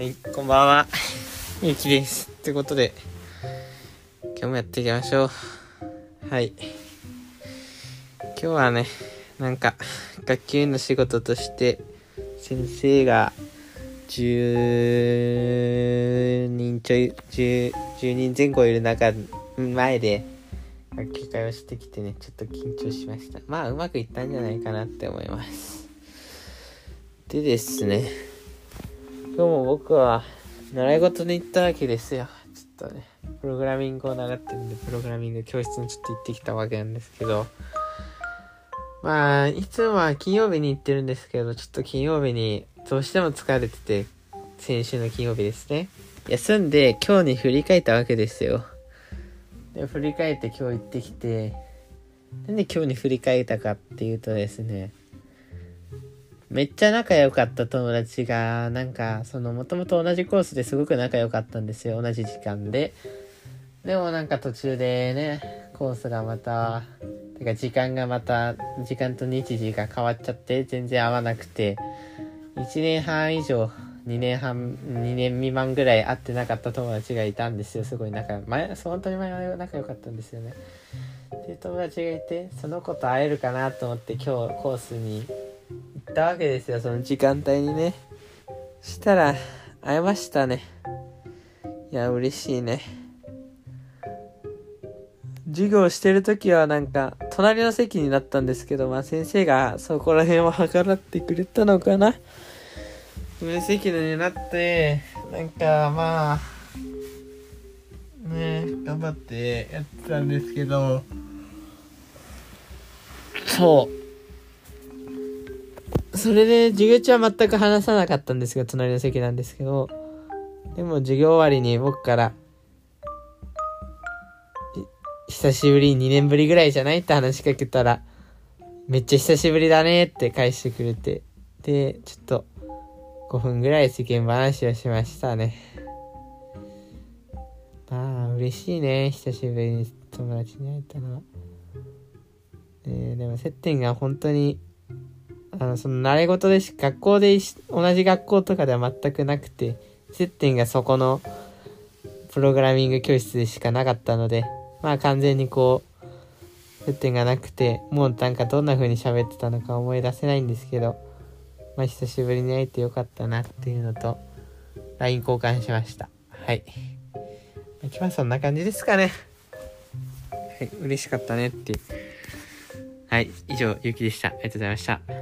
はい、こんばんは。ゆきです。ってことで、今日もやっていきましょう。はい。今日はね、なんか、学級の仕事として、先生が、10人ちょい、10, 10人前後いる中、前で、学級会をしてきてね、ちょっと緊張しました。まあ、うまくいったんじゃないかなって思います。でですね、今日も僕は習い事に行ったわけですよ。ちょっとね、プログラミングを習ってるんで、プログラミング教室にちょっと行ってきたわけなんですけど、まあ、いつもは金曜日に行ってるんですけど、ちょっと金曜日にどうしても疲れてて、先週の金曜日ですね。休んで今日に振り返ったわけですよ。で、振り返って今日行ってきて、なんで今日に振り返ったかっていうとですね、めっちゃ仲良かった友達が、なんか、その、もともと同じコースですごく仲良かったんですよ。同じ時間で。でもなんか途中でね、コースがまた、てか時間がまた、時間と日時が変わっちゃって、全然合わなくて、1年半以上、2年半、2年未満ぐらい会ってなかった友達がいたんですよ。すごい仲、前、本当に前は仲良かったんですよね。っていう友達がいて、その子と会えるかなと思って今日コースにったわけですよ、その時間帯にね。したら、会えましたね。いや、嬉しいね。授業してる時はなんか、隣の席になったんですけど、まあ先生がそこら辺を計らってくれたのかな。上席になって、なんかまあ、ね頑張ってやってたんですけど、そう。それで授業中は全く話さなかったんですが、隣の席なんですけど、でも授業終わりに僕から、久しぶり、2年ぶりぐらいじゃないって話しかけたら、めっちゃ久しぶりだねって返してくれて、で、ちょっと、5分ぐらい世間話をしましたね。まあ、嬉しいね。久しぶりに友達に会えたのは。ね、でも接点が本当にあのその習い事でし学校で同じ学校とかでは全くなくて接点がそこのプログラミング教室でしかなかったのでまあ完全にこう接点がなくてもうなんかどんな風に喋ってたのか思い出せないんですけどまあ久しぶりに会えてよかったなっていうのと LINE 交換しましたはい今日はそんな感じですかねはい嬉しかったねってはい、以上、ゆうきでした。ありがとうございました。